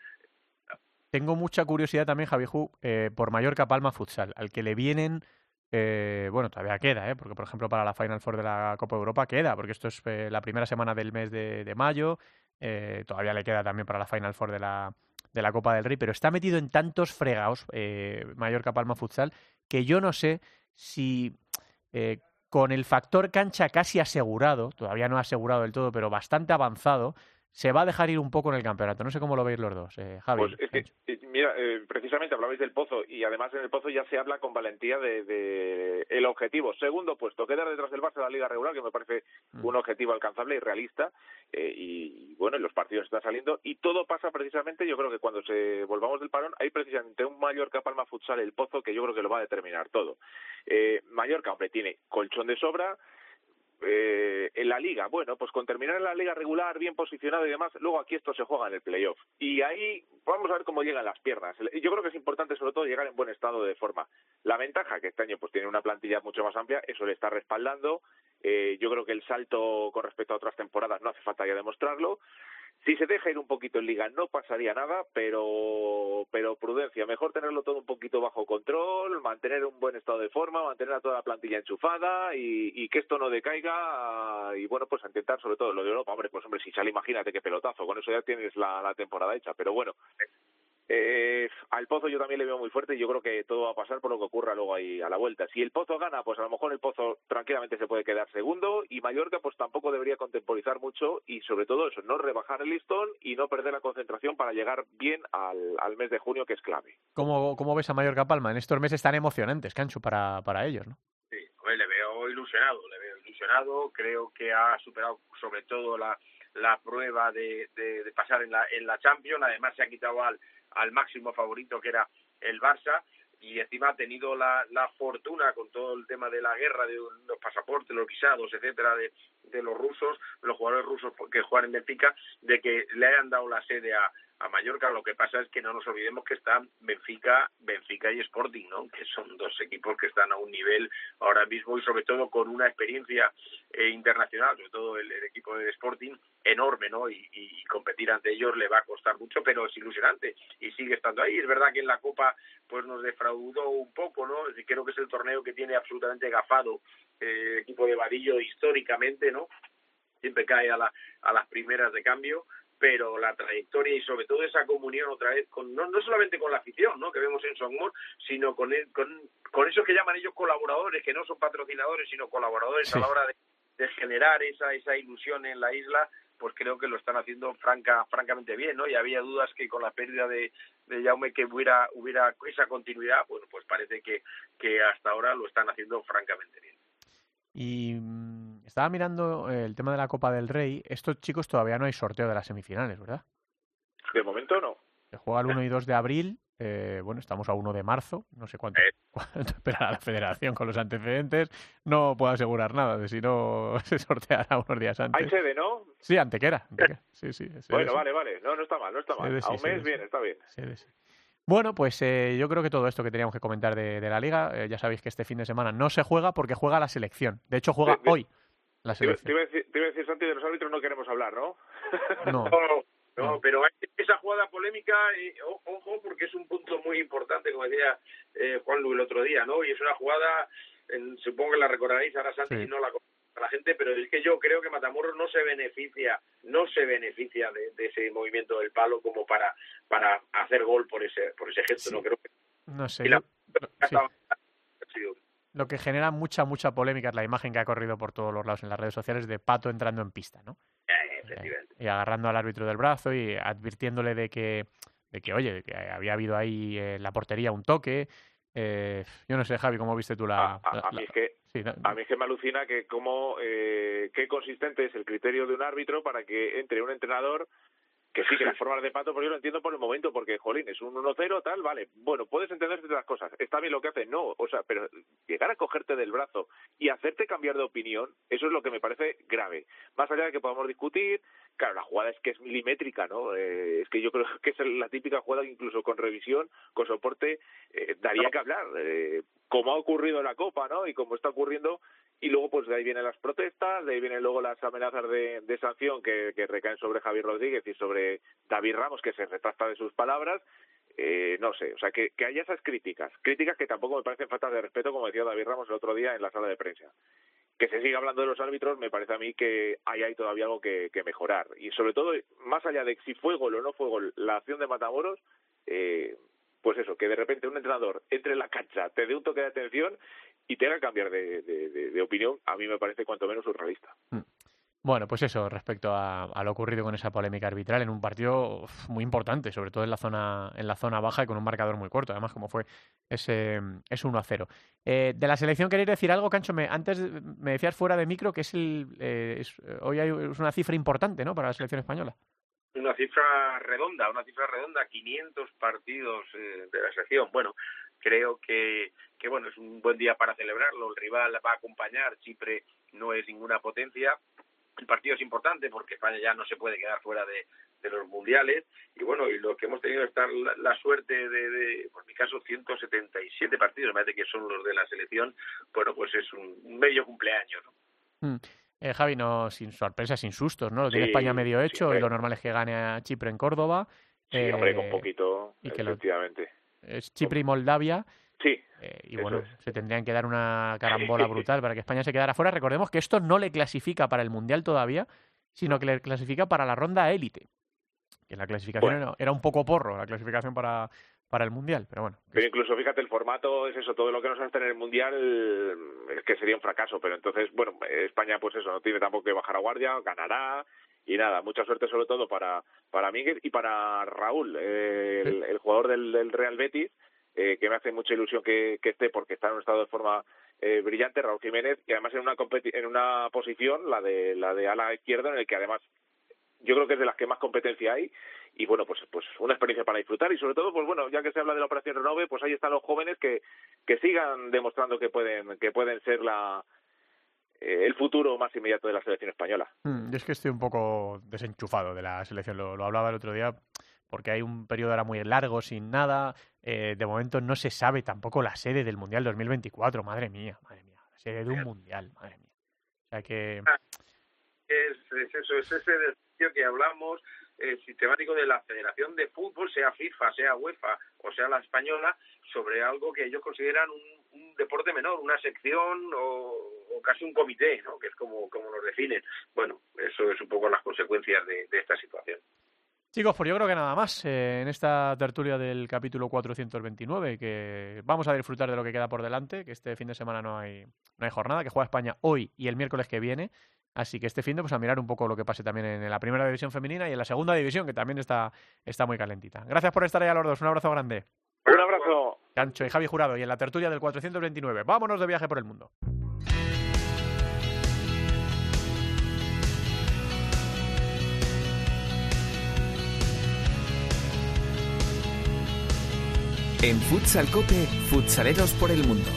Tengo mucha curiosidad también, Javiju, eh, por Mallorca Palma Futsal, al que le vienen, eh, bueno, todavía queda, ¿eh? porque por ejemplo para la Final Four de la Copa Europa queda, porque esto es eh, la primera semana del mes de, de mayo, eh, todavía le queda también para la Final Four de la, de la Copa del Rey, pero está metido en tantos fregados Mallorca Palma Futsal que yo no sé si con el factor cancha casi asegurado, todavía no asegurado del todo, pero bastante avanzado, se va a dejar ir un poco en el campeonato. No sé cómo lo veis los dos, eh, Javi. Pues es que, eh, mira, eh, precisamente hablabais del Pozo y además en el Pozo ya se habla con valentía de, de el objetivo. Segundo puesto, quedar detrás del Barça de la Liga Regular, que me parece Mm. un objetivo alcanzable y realista. eh, y bueno, los partidos están saliendo y todo pasa precisamente, yo creo que cuando se volvamos del parón, hay precisamente un Mallorca Palma Futsal, el Pozo, que yo creo que lo va a determinar todo. Eh, Mallorca, hombre, tiene colchón de sobra, eh, en la liga, bueno, pues con terminar en la liga regular, bien posicionado y demás, luego aquí esto se juega en el playoff. Y ahí vamos a ver cómo llegan las piernas. Yo creo que es importante sobre todo llegar en buen estado de forma. La ventaja que este año pues tiene una plantilla mucho más amplia, eso le está respaldando. Eh, yo creo que el salto con respecto a otras temporadas no hace falta ya demostrarlo. Si se deja ir un poquito en liga no pasaría nada, pero pero prudencia, mejor tenerlo todo un poquito bajo control, mantener un buen estado de forma, mantener a toda la plantilla enchufada y, y que esto no decaiga y bueno, pues intentar sobre todo lo de Europa, hombre, pues hombre, si sale imagínate qué pelotazo, con eso ya tienes la temporada hecha, pero bueno, eh, al Pozo yo también le veo muy fuerte y yo creo que todo va a pasar por lo que ocurra luego ahí a la vuelta. Si el Pozo gana, pues a lo mejor el Pozo tranquilamente se puede quedar segundo y Mallorca pues tampoco debería contemporizar mucho y sobre todo eso, no rebajar el listón y no perder la concentración para llegar bien al, al mes de junio que es clave. ¿Cómo, ¿Cómo ves a Mallorca Palma en estos meses tan emocionantes, Cancho, para, para ellos, no? Sí, le veo ilusionado, le veo ilusionado. Creo que ha superado sobre todo la, la prueba de, de, pasar en la, en la Champions. Además, se ha quitado al, al máximo favorito que era el Barça. Y encima ha tenido la, la fortuna con todo el tema de la guerra, de los pasaportes, los visados, etcétera, de, de los rusos, los jugadores rusos que juegan en Benfica, de que le hayan dado la sede a, a Mallorca. Lo que pasa es que no nos olvidemos que están Benfica, Benfica y Sporting, ¿no? Que son dos equipos que están a un nivel ahora mismo y sobre todo con una experiencia eh, internacional, sobre todo el, equipo de Sporting enorme, ¿no? Y, y, y, competir ante ellos le va a costar mucho, pero es ilusionante y sigue estando ahí. Es verdad que en la Copa pues nos defraudó un poco, ¿no? Creo que es el torneo que tiene absolutamente gafado eh, el equipo de Vadillo históricamente, ¿no? Siempre cae a, la, a las primeras de cambio pero la trayectoria y sobre todo esa comunión otra vez con no, no solamente con la afición ¿no? que vemos en Songmore sino con, el, con con esos que llaman ellos colaboradores que no son patrocinadores sino colaboradores sí. a la hora de, de, generar esa esa ilusión en la isla pues creo que lo están haciendo franca francamente bien no y había dudas que con la pérdida de, de Jaume que hubiera hubiera esa continuidad bueno pues parece que que hasta ahora lo están haciendo francamente bien y mm, estaba mirando el tema de la Copa del Rey. Estos chicos todavía no hay sorteo de las semifinales, ¿verdad? De momento no. Se juega el 1 y 2 de abril. Eh, bueno, estamos a 1 de marzo. No sé cuánto, eh. cuánto espera la federación con los antecedentes. No puedo asegurar nada de si no se sorteará unos días antes. Hay sede, ¿no? Sí, Antequera. Antequera. Sí, sí. Bueno, sí. vale, vale. No, no está mal, no está mal. Sí, a un mes, bien, está bien. Sede, sí. Bueno, pues eh, yo creo que todo esto que teníamos que comentar de, de la liga, eh, ya sabéis que este fin de semana no se juega porque juega la selección. De hecho, juega de, de, hoy la selección. Te iba, a decir, te iba a decir, Santi, de los árbitros no queremos hablar, ¿no? No. no, no, pero esa jugada polémica, eh, ojo, porque es un punto muy importante, como decía eh, Juan Luis el otro día, ¿no? Y es una jugada, en, supongo que la recordaréis ahora, Santi, sí. y no la a la gente, pero es que yo creo que Matamoros no se beneficia, no se beneficia de, de, ese movimiento del palo como para para hacer gol por ese por ese gesto, sí. no creo que no sé. La... Lo, sí. Lo que genera mucha mucha polémica es la imagen que ha corrido por todos los lados en las redes sociales de Pato entrando en pista, ¿no? Eh, y agarrando al árbitro del brazo y advirtiéndole de que de que oye, de que había habido ahí en la portería un toque, eh, yo no sé, Javi, ¿cómo viste tú la...? A, a, la, mí es que, sí, no, a mí es que me alucina que cómo, eh, qué consistente es el criterio de un árbitro para que entre un entrenador que sí, que las formas de pato, pues yo lo entiendo por el momento, porque, jolín, es un 1-0, tal, vale, bueno, puedes entender las cosas, está bien lo que hace, no, o sea, pero llegar a cogerte del brazo y hacerte cambiar de opinión, eso es lo que me parece grave. Más allá de que podamos discutir, claro, la jugada es que es milimétrica, ¿no? Eh, es que yo creo que es la típica jugada que incluso con revisión, con soporte, eh, daría que hablar, eh, como ha ocurrido en la Copa, ¿no? Y como está ocurriendo y luego pues de ahí vienen las protestas, de ahí vienen luego las amenazas de, de sanción que, que, recaen sobre Javier Rodríguez y sobre David Ramos que se retracta de sus palabras eh, no sé, o sea que, que haya esas críticas, críticas que tampoco me parecen faltas de respeto como decía David Ramos el otro día en la sala de prensa que se siga hablando de los árbitros, me parece a mí que ahí hay todavía algo que, que mejorar. Y sobre todo, más allá de si fue gol o no fue gol la acción de Matamoros, eh, pues eso, que de repente un entrenador entre en la cancha, te dé un toque de atención y te haga cambiar de, opinión, a mí me parece cuanto menos surrealista. Mm. Bueno, pues eso, respecto a, lo ocurrido con esa polémica arbitral en un partido muy importante, sobre todo en la zona, en la zona baja y con un marcador muy corto, además como fue ese, ese 1 a 0. Eh, de la selección queréis decir algo, Cancho, me, antes me decías fuera de micro que es el eh, hoy hay, es una cifra importante, ¿no? Para la selección española. Una cifra redonda, una cifra redonda, 500 partidos eh, de la selección. Bueno, creo que, que bueno es un buen día para celebrarlo. El rival va a acompañar. Chipre no es ninguna potencia, el partido es importante porque España ya no se puede quedar fuera de, de los mundiales y bueno y lo que hemos tenido es la, suerte de, de, por mi caso 177 partidos me parece que son los de la selección bueno pues es un, un medio cumpleaños ¿no? mm. Eh, Javi no sin sorpresa sin sustos no lo tiene Sí, España medio hecho y lo normal es que gane a Chipre en Córdoba Sí, eh, hombre, con poquito, y que lo- efectivamente. es Chipre y Moldavia Sí, Eh, y bueno, es. se tendrían que dar una carambola brutal para que España se quedara fuera. Recordemos que esto no le clasifica para el Mundial todavía, sino que le clasifica para la ronda élite. Que la clasificación Bueno. era, era un poco porro, la clasificación para, para el Mundial, pero bueno. Pero incluso, fíjate, el formato es eso, todo lo que nos hace en el Mundial es que sería un fracaso, pero entonces, bueno, España pues eso, no tiene tampoco que bajar a guardia, ganará y nada, mucha suerte sobre todo para, para Miguel y para Raúl, eh, el, el, jugador del, del Real Betis, eh, que me hace mucha ilusión que, que esté porque está en un estado de forma eh, brillante, Raúl Jiménez, y además en una en una posición, la de la de ala izquierda, en el que además yo creo que es de las que más competencia hay y bueno pues pues una experiencia para disfrutar y sobre todo pues bueno ya que se habla de la operación renove pues ahí están los jóvenes que que sigan demostrando que pueden que pueden ser la eh, el futuro más inmediato de la selección española. Mm, yo es que estoy un poco desenchufado de la selección lo, lo hablaba el otro día porque hay un periodo ahora muy largo sin nada eh, de momento no se sabe tampoco la sede del mundial 2024 madre mía madre mía la sede de un mundial madre mía. O sea que es, es eso, es ese que hablamos eh, sistemático de la Federación de Fútbol, sea FIFA, sea UEFA o sea la española, sobre algo que ellos consideran un, un deporte menor, una sección o, casi un comité, ¿no? que es como, como nos definen. Bueno, eso es un poco las consecuencias de, de esta situación. Chicos, pues yo creo que nada más eh, en esta tertulia del capítulo 429, que vamos a disfrutar de lo que queda por delante, que este fin de semana no hay, no hay jornada, que juega España hoy y el miércoles que viene. Así que este fin de pues a mirar un poco lo que pase también en la primera división femenina y en la segunda división, que también está, está muy calentita. Gracias por estar ahí a los dos. Un abrazo grande. Un abrazo. Cancho y Javi Jurado y en la tertulia del 429. Vámonos de viaje por el mundo. En Futsal Cope, futsaleros por el mundo.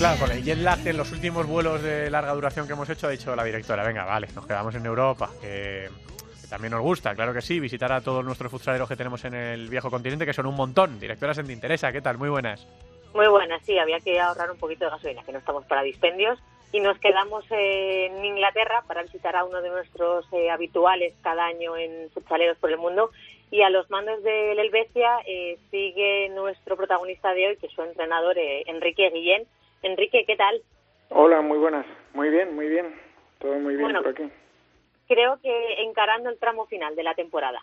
Claro, con el jet lag en los últimos vuelos de larga duración que hemos hecho, ha dicho la directora, venga, vale, nos quedamos en Europa, que, también nos gusta, claro que sí, visitar a todos nuestros futsaleros que tenemos en el viejo continente, que son un montón. Directora te interesa, ¿qué tal? Muy buenas. Muy buenas, sí, había que ahorrar un poquito de gasolina, que no estamos para dispendios. Y nos quedamos en Inglaterra para visitar a uno de nuestros eh, habituales cada año en futsaleros por el mundo. Y a los mandos del Helvecia eh, sigue nuestro protagonista de hoy, que es su entrenador, eh, Enrique Guillén. Enrique, ¿qué tal? Hola, muy buenas. Muy bien, muy bien. Todo muy bien bueno, por aquí. Creo que encarando el tramo final de la temporada.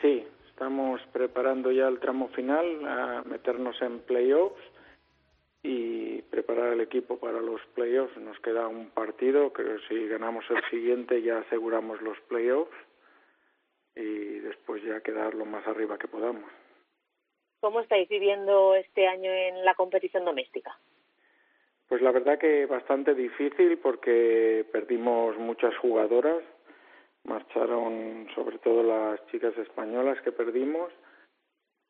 Sí, estamos preparando ya el tramo final, a meternos en playoffs y preparar el equipo para los playoffs. Nos queda un partido, creo que si ganamos el siguiente ya aseguramos los playoffs y después ya quedar lo más arriba que podamos. ¿Cómo estáis viviendo este año en la competición doméstica? Pues la verdad que bastante difícil porque perdimos muchas jugadoras. Marcharon sobre todo las chicas españolas que perdimos,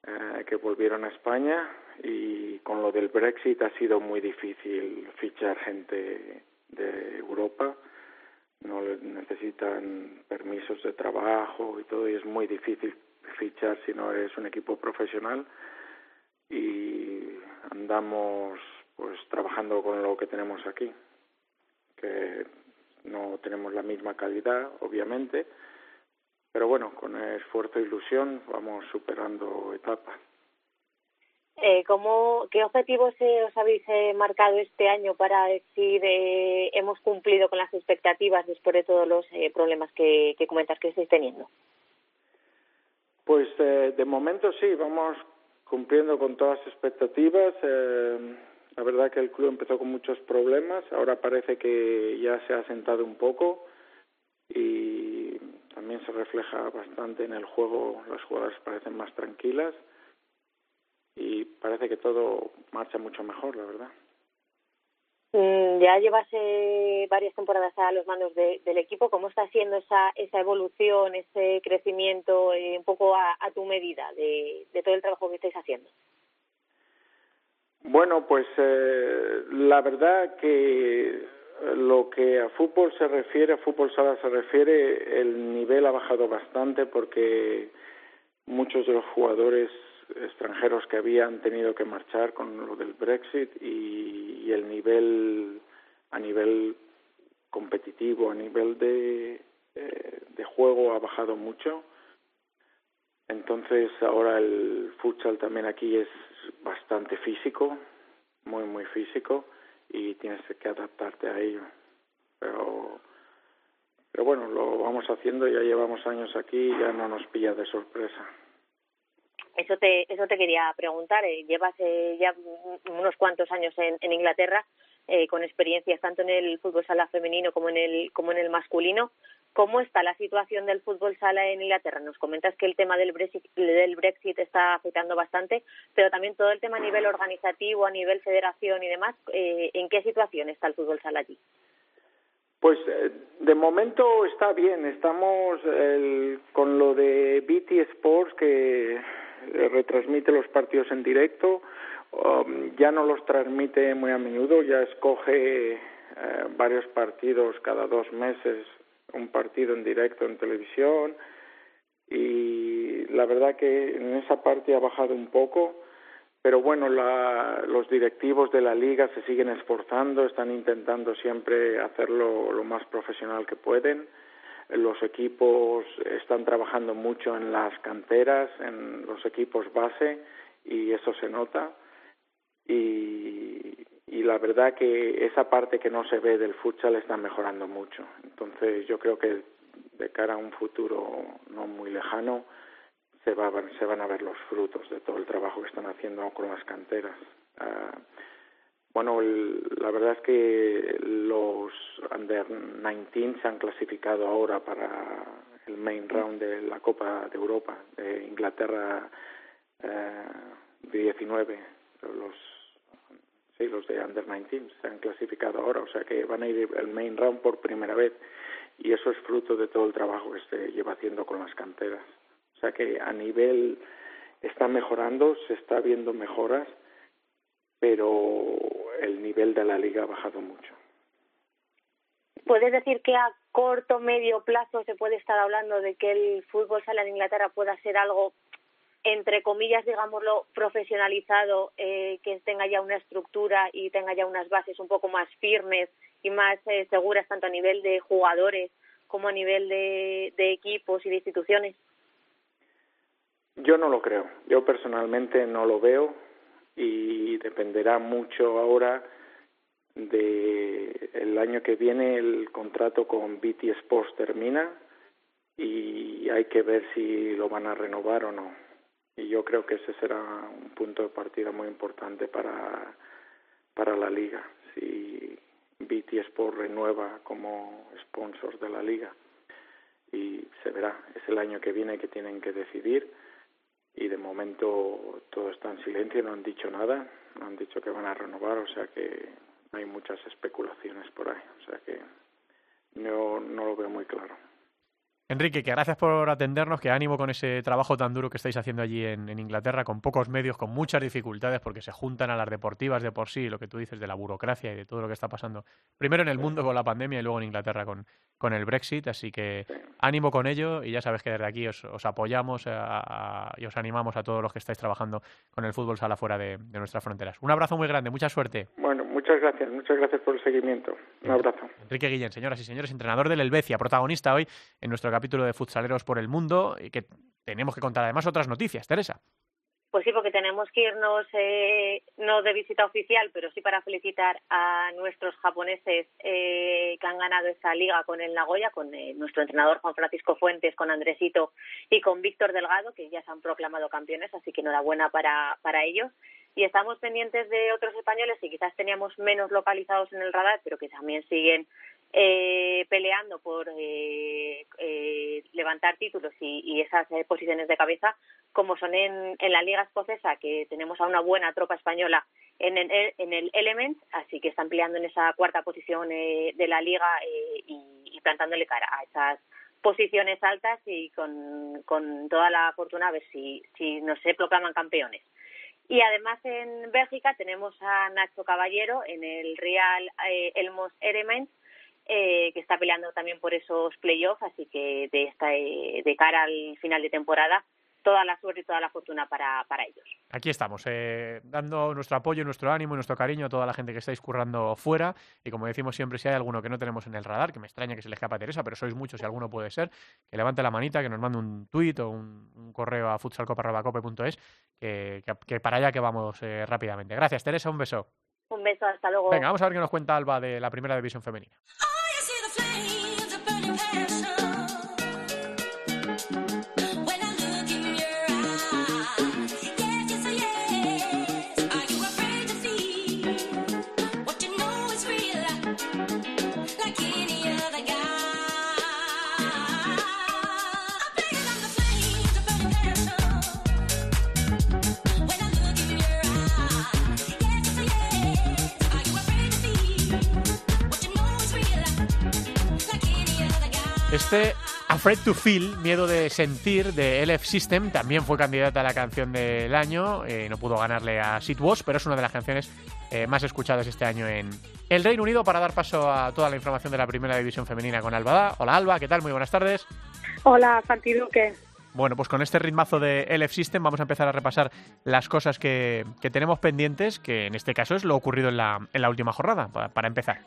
eh, que volvieron a España y con lo del Brexit ha sido muy difícil fichar gente de Europa. No necesitan permisos de trabajo y todo y es muy difícil fichar si no eres un equipo profesional y andamos pues trabajando con lo que tenemos aquí que no tenemos la misma calidad obviamente pero bueno con esfuerzo e ilusión vamos superando etapas Eh, ¿cómo, ¿Qué objetivos eh, os habéis eh, marcado este año para decir eh, hemos cumplido con las expectativas después de todos los eh, problemas que, que comentas que estáis teniendo? Pues eh, de momento sí, vamos cumpliendo con todas las expectativas. Eh, la verdad que el club empezó con muchos problemas, ahora parece que ya se ha asentado un poco y también se refleja bastante en el juego, las jugadoras parecen más tranquilas y parece que todo marcha mucho mejor, la verdad. Mm, Ya llevas varias temporadas a los mandos de- del equipo. ¿Cómo está siendo esa, esa evolución, ese crecimiento eh, un poco a, a tu medida de todo el trabajo que estáis haciendo? Bueno, pues eh, la verdad que eh, lo que a fútbol se refiere, a fútbol sala se refiere, el nivel ha bajado bastante porque muchos de los jugadores extranjeros que habían tenido que marchar con lo del Brexit y, y el nivel a nivel competitivo, a nivel de, eh, de juego ha bajado mucho. Entonces ahora el futsal también aquí es bastante físico, muy muy físico y tienes que adaptarte a ello. Pero pero bueno, lo vamos haciendo, ya llevamos años aquí, ya no nos pilla de sorpresa. Eso te, eso te quería preguntar. eh, Llevas eh, ya unos cuantos años en, en Inglaterra eh, con experiencias tanto en el fútbol sala femenino como en el como en el masculino. ¿Cómo está la situación del fútbol sala en Inglaterra? Nos comentas que el tema del Brexit, del Brexit está afectando bastante, pero también todo el tema a nivel organizativo, a nivel federación y demás. Eh, ¿En qué situación está el fútbol sala allí? Pues eh, de momento está bien, estamos el- con lo de BT Sports que eh, retransmite los partidos en directo, um, ya no los transmite muy a menudo, ya escoge eh, varios partidos cada dos meses, un partido en directo en televisión y la verdad que en esa parte ha bajado un poco pero bueno, la, los directivos de la liga se siguen esforzando, están intentando siempre hacerlo lo más profesional que pueden. Los equipos están trabajando mucho en las canteras, en los equipos base, y eso se nota. Y, y la verdad que esa parte que no se ve del futsal está mejorando mucho. Entonces yo creo que de cara a un futuro no muy lejano, se, va a se van a ver los frutos de todo el trabajo que están haciendo con las canteras. Ah, bueno, el- la verdad es que los under 19 se han clasificado ahora para el main round de la Copa de Europa de Inglaterra eh, de 19. Los sí, los de under 19 se han clasificado ahora, o sea que van a ir el main round por primera vez y eso es fruto de todo el trabajo que se lleva haciendo con las canteras. O sea que a nivel está mejorando, se está viendo mejoras, pero el nivel de la liga ha bajado mucho. ¿Puedes decir que a corto medio plazo se puede estar hablando de que el fútbol sala en Inglaterra pueda ser algo, entre comillas, digámoslo, profesionalizado, eh, que tenga ya una estructura y tenga ya unas bases un poco más firmes y más eh, seguras, tanto a nivel de jugadores como a nivel de, equipos y de instituciones? Yo no lo creo, yo personalmente no lo veo y dependerá mucho ahora de el año que viene el contrato con BT Sports termina y hay que ver si lo van a renovar o no. Y yo creo que ese será un punto de partida muy importante para, para la liga, si BT Sport renueva como sponsor de la liga. Y se verá, es el año que viene que tienen que decidir y de momento todo está en silencio, no han dicho nada, no han dicho que van a renovar, o sea que hay muchas especulaciones por ahí, o sea que no, no lo veo muy claro. Enrique, que gracias por atendernos, que ánimo con ese trabajo tan duro que estáis haciendo allí en, Inglaterra, con pocos medios, con muchas dificultades, porque se juntan a las deportivas de por sí, lo que tú dices de la burocracia y de todo lo que está pasando, primero en el mundo con la pandemia y luego en Inglaterra con, con el Brexit. Así que ánimo con ello y ya sabes que desde aquí os, os apoyamos a, y os animamos a todos los que estáis trabajando con el fútbol sala fuera de, de nuestras fronteras. Un abrazo muy grande, mucha suerte. Bueno, muchas gracias, muchas gracias por el seguimiento. Un abrazo. Enrique Guillén, señoras y señores, entrenador del Helvecia, protagonista hoy en nuestro capítulo de Futsaleros por el Mundo y que tenemos que contar además otras noticias. Teresa. Pues sí, porque tenemos que irnos eh, no de visita oficial, pero sí para felicitar a nuestros japoneses eh, que han ganado esa liga con el Nagoya, con eh, nuestro entrenador Juan Francisco Fuentes, con Andresito y con Víctor Delgado, que ya se han proclamado campeones, así que enhorabuena para, para ellos. Y estamos pendientes de otros españoles que quizás teníamos menos localizados en el radar, pero que también siguen eh, peleando por eh, eh, levantar títulos y, y esas eh, posiciones de cabeza, como son en, en, la Liga Escocesa, que tenemos a una buena tropa española en el, en el Element, así que están peleando en esa cuarta posición eh, de la Liga y, y, plantándole cara a esas posiciones altas y con, con toda la fortuna a ver si, si nos se proclaman campeones. Y además en Bélgica tenemos a Nacho Caballero en el Real eh, Elmos Element, eh, que está peleando también por esos playoffs, así que de, esta, eh, de cara al final de temporada, toda la suerte y toda la fortuna para, para ellos. Aquí estamos, eh, dando nuestro apoyo, nuestro ánimo y nuestro cariño a toda la gente que estáis currando fuera. Y como decimos siempre, si hay alguno que no tenemos en el radar, que me extraña que se le escapa a Teresa, pero sois muchos y alguno puede ser, que levante la manita, que nos mande un tuit o un, un correo a futsalcopa.cope.es, que, que, que, para allá que vamos eh, rápidamente. Gracias, Teresa, un beso. Un beso, hasta luego. Venga, vamos a ver qué nos cuenta Alba de la primera división femenina. Este Afraid to Feel, Miedo de Sentir, de LF System, también fue candidata a la canción del año. Eh, no pudo ganarle a Sid Wash, pero es una de las canciones eh, más escuchadas este año en el Reino Unido. Para dar paso a toda la información de la primera división femenina con Alba. Hola Alba, ¿qué tal? Muy buenas tardes. Hola, Santi Duque. Bueno, pues con este ritmazo de LF System vamos a empezar a repasar las cosas que, que tenemos pendientes, que en este caso es lo ocurrido en la, en la última jornada, para, para empezar.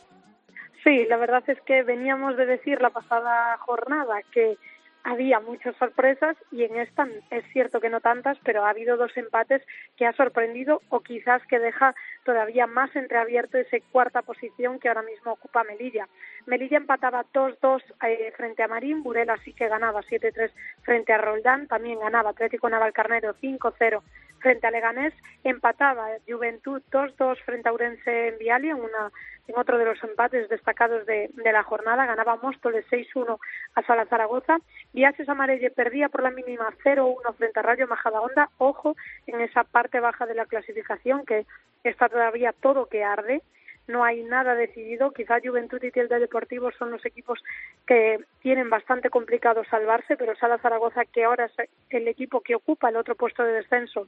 Sí, la verdad es que veníamos de decir la pasada jornada que había muchas sorpresas y en esta es cierto que no tantas, pero ha habido dos empates que ha sorprendido o quizás que deja todavía más entreabierto esa cuarta posición que ahora mismo ocupa Melilla. Melilla empataba 2-2 eh, frente a Marín, Burela sí que ganaba 7-3 frente a Roldán, también ganaba Atlético Navalcarnero 5-0 frente a Leganés, empataba Juventud 2-2 frente a Urense en Vialia, en, una, en otro de los empates destacados de, la jornada, ganaba Móstoles 6-1 a Sala Zaragoza, Viajes Amarelle perdía por la mínima 0-1 frente a Rayo Majadahonda, ojo en esa parte baja de la clasificación que está todavía todo que arde, no hay nada decidido. Quizá Juventud y Tielda Deportivo son los equipos que tienen bastante complicado salvarse, pero Sala Zaragoza, que ahora es el equipo que ocupa el otro puesto de descenso,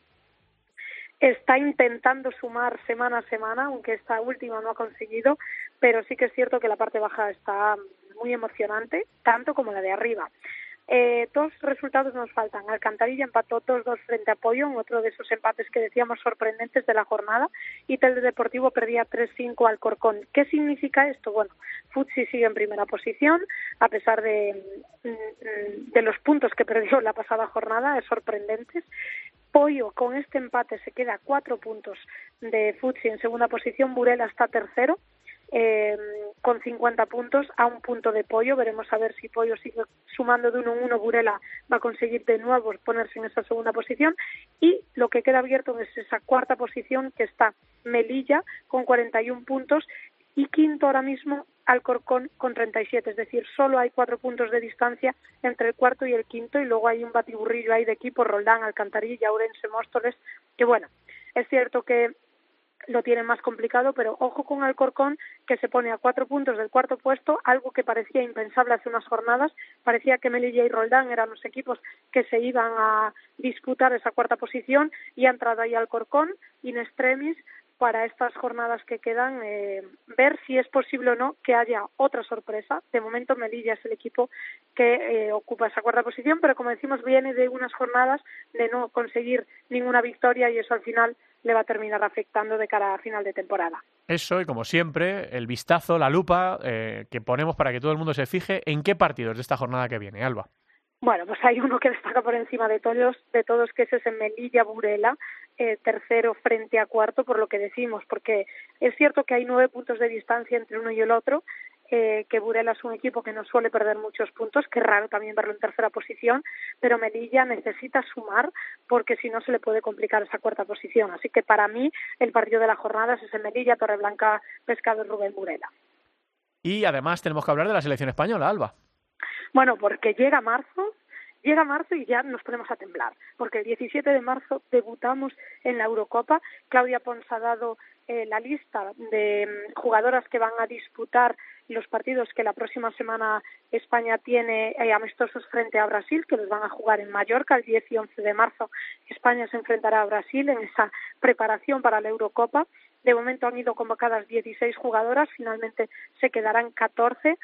está intentando sumar semana a semana, aunque esta última no ha conseguido, pero sí que es cierto que la parte baja está muy emocionante, tanto como la de arriba. Eh, dos resultados nos faltan. Alcantarilla empató 2-2 frente a Pollo, en otro de esos empates que decíamos sorprendentes de la jornada, y Telde Deportivo perdía 3-5 al Corcón. ¿Qué significa esto? Bueno, Futsi sigue en primera posición, a pesar de, de los puntos que perdió la pasada jornada, es sorprendentes. Pollo con este empate se queda a cuatro puntos de Futsi en segunda posición, Burela está tercero, eh, con 50 puntos a un punto de Pollo. Veremos a ver si Pollo sigue sumando de uno en uno. Burela va a conseguir de nuevo ponerse en esa segunda posición. Y lo que queda abierto es esa cuarta posición que está Melilla con 41 puntos y quinto ahora mismo Alcorcón con 37. Es decir, solo hay cuatro puntos de distancia entre el cuarto y el quinto y luego hay un batiburrillo ahí de equipos, Roldán, Alcantarilla, Ourense, Móstoles, que bueno, es cierto que lo tienen más complicado, pero ojo con Alcorcón, que se pone a cuatro puntos del cuarto puesto, algo que parecía impensable hace unas jornadas. Parecía que Melilla y Roldán eran los equipos que se iban a disputar esa cuarta posición y ha entrado ahí Alcorcón, in extremis, para estas jornadas que quedan, eh, ver si es posible o no que haya otra sorpresa. De momento, Melilla es el equipo que eh, ocupa esa cuarta posición, pero como decimos, viene de unas jornadas de no conseguir ninguna victoria y eso al final le va a terminar afectando de cara a final de temporada. Eso, y como siempre, el vistazo, la lupa eh, que ponemos para que todo el mundo se fije en qué partidos de esta jornada que viene, Alba. Bueno, pues hay uno que destaca por encima de todos, de todos que es en Melilla Burela, eh, tercero frente a cuarto, por lo que decimos, porque es cierto que hay nueve puntos de distancia entre uno y el otro, eh, que Burela es un equipo que no suele perder muchos puntos, que es raro también verlo en tercera posición, pero Melilla necesita sumar porque si no se le puede complicar esa cuarta posición. Así que para mí el partido de la jornada es ese Melilla, Torreblanca, Pescado Rubén Burela. Y además tenemos que hablar de la selección española, Alba. Bueno, porque llega marzo, llega marzo y ya nos ponemos a temblar, porque el 17 de marzo debutamos en la Eurocopa. Claudia Pons ha dado eh, la lista de mm, jugadoras que van a disputar los partidos que la próxima semana España tiene eh, amistosos frente a Brasil, que los van a jugar en Mallorca el 10 y 11 de marzo. España se enfrentará a Brasil en esa preparación para la Eurocopa. De momento han ido convocadas 16 jugadoras, finalmente se quedarán 14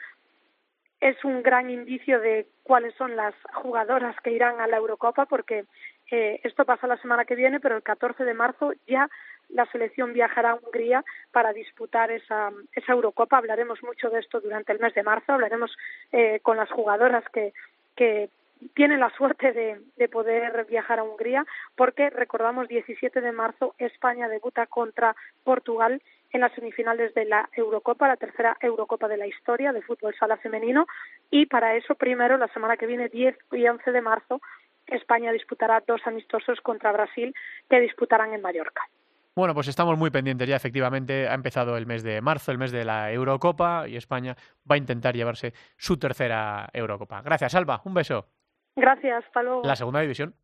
es un gran indicio de cuáles son las jugadoras que irán a la Eurocopa, porque eh, esto pasa la semana que viene, pero el 14 de marzo ya la selección viajará a Hungría para disputar esa, esa Eurocopa. Hablaremos mucho de esto durante el mes de marzo, hablaremos eh, con las jugadoras que, que tienen la suerte de, de, poder viajar a Hungría, porque recordamos 17 de marzo España debuta contra Portugal en las semifinales de la Eurocopa, la tercera Eurocopa de la historia de fútbol sala femenino. Y para eso, primero, la semana que viene, 10 y 11 de marzo, España disputará dos amistosos contra Brasil que disputarán en Mallorca. Bueno, pues estamos muy pendientes ya, efectivamente. Ha empezado el mes de marzo, el mes de la Eurocopa, y España va a intentar llevarse su tercera Eurocopa. Gracias, Alba. Un beso. Gracias, hasta luego. La segunda división.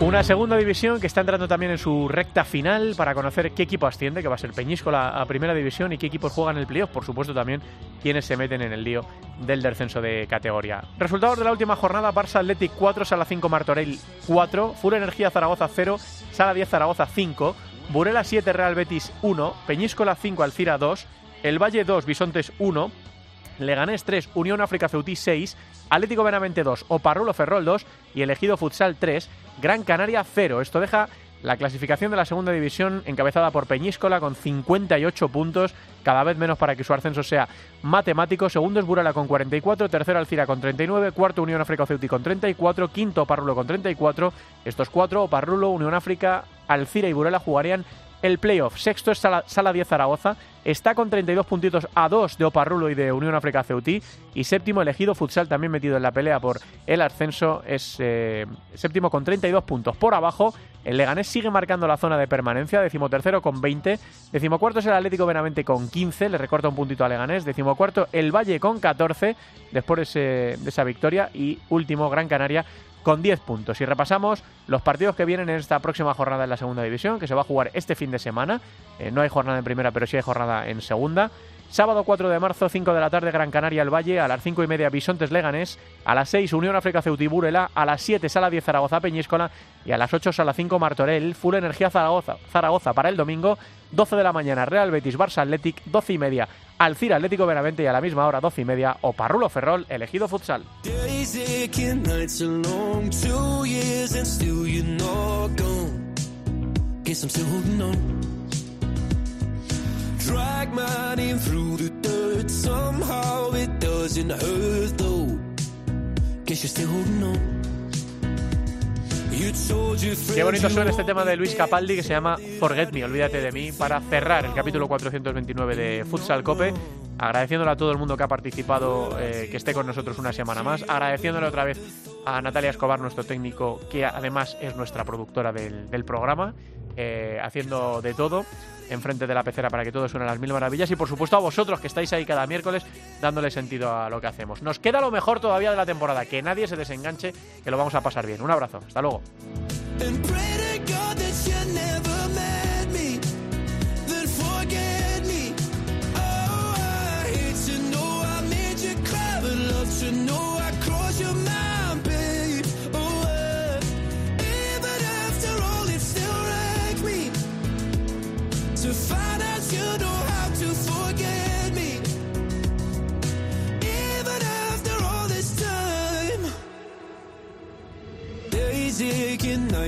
Una segunda división que está entrando también en su recta final para conocer qué equipo asciende, que va a ser Peñíscola a primera división y qué equipos juegan el playoff, por supuesto también quienes se meten en el lío del descenso de categoría. Resultados de la última jornada, Barça Athletic 4, Sala 5 Martorell 4, Full Energía Zaragoza 0, Sala 10 Zaragoza 5, Burela 7 Real Betis 1, Peñíscola 5 Alcira 2, El Valle 2 Bisontes 1, Leganés 3, Unión África Ceutí 6, Atlético Benavente 2, Oparrulo Ferrol 2 y Elegido Futsal 3, Gran Canaria 0. Esto deja la clasificación de la segunda división encabezada por Peñíscola con 58 puntos, cada vez menos para que su ascenso sea matemático. Segundo es Burala con 44, tercero Alcira con 39, cuarto Unión África Ceuti con 34, quinto Oparrulo con 34. Estos cuatro, Oparrulo, Unión África, Alcira y Burela jugarían el playoff. Sexto es Sala, Sala 10 Zaragoza, está con 32 puntitos a 2 de Oparrulo y de Unión África Ceutí. Y séptimo, elegido Futsal, también metido en la pelea por el ascenso, es eh, séptimo con 32 puntos. Por abajo, el Leganés sigue marcando la zona de permanencia, decimotercero con 20, decimocuarto es el Atlético Benavente con 15, le recorta un puntito a Leganés, decimocuarto el Valle con 14, después de, de esa victoria, y último, Gran Canaria con 10 puntos. Y repasamos los partidos que vienen en esta próxima jornada en la segunda división, que se va a jugar este fin de semana. Eh, no hay jornada en primera, pero sí hay jornada en segunda. Sábado 4 de marzo, 5 de la tarde, Gran Canaria, El Valle. A las 5 y media, Bisontes Leganés. A las 6, Unión África Ceutiburela. A las 7, Sala 10, Zaragoza Peñíscola. Y a las 8, Sala 5, Martorell. Full Energía Zaragoza, Zaragoza para el domingo. 12 de la mañana, Real Betis, Barça Athletic. 12 y media, Alcira Atlético Benavente. Y a la misma hora, 12 y media, Oparrulo Ferrol, elegido futsal. Qué bonito suena este tema de Luis Capaldi que se llama Forget Me, olvídate de mí, para cerrar el capítulo 429 de Futsal Cope. Agradeciéndole a todo el mundo que ha participado, eh, que esté con nosotros una semana más. Agradeciéndole otra vez a Natalia Escobar, nuestro técnico, que además es nuestra productora del, programa, eh, haciendo de todo enfrente de la pecera para que todo suene a las mil maravillas y por supuesto a vosotros que estáis ahí cada miércoles dándole sentido a lo que hacemos. Nos queda lo mejor todavía de la temporada, que nadie se desenganche, que lo vamos a pasar bien. Un abrazo, hasta luego.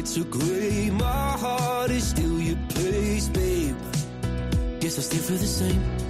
Nights are gray. My heart is still your place, babe. Guess I still feel the same.